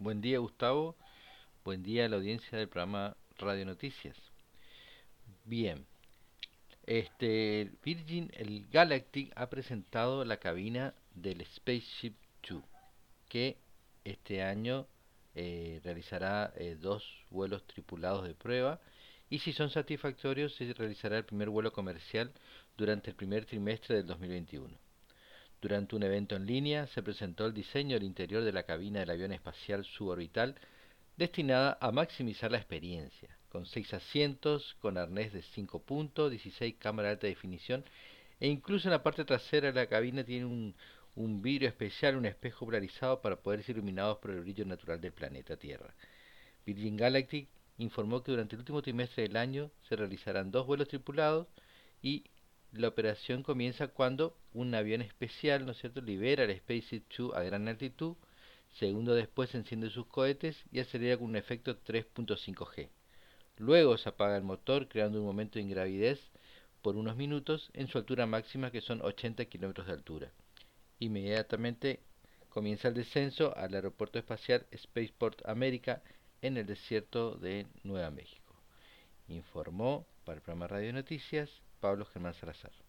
Buen día Gustavo, buen día a la audiencia del programa Radio Noticias. Bien, este Virgin el Galactic ha presentado la cabina del Spaceship 2 que este año eh, realizará eh, dos vuelos tripulados de prueba y si son satisfactorios se realizará el primer vuelo comercial durante el primer trimestre del 2021. Durante un evento en línea se presentó el diseño del interior de la cabina del avión espacial suborbital destinada a maximizar la experiencia, con seis asientos, con arnés de 5 puntos, 16 cámaras de alta definición e incluso en la parte trasera de la cabina tiene un, un vidrio especial, un espejo polarizado para poder ser iluminados por el brillo natural del planeta Tierra. Virgin Galactic informó que durante el último trimestre del año se realizarán dos vuelos tripulados y la operación comienza cuando un avión especial, ¿no es cierto?, libera el SpaceX 2 a gran altitud, segundo después enciende sus cohetes y acelera con un efecto 3.5G. Luego se apaga el motor creando un momento de ingravidez por unos minutos en su altura máxima que son 80 kilómetros de altura. Inmediatamente comienza el descenso al aeropuerto espacial Spaceport América en el desierto de Nueva México. Informó para el programa Radio Noticias Pablo Germán Salazar.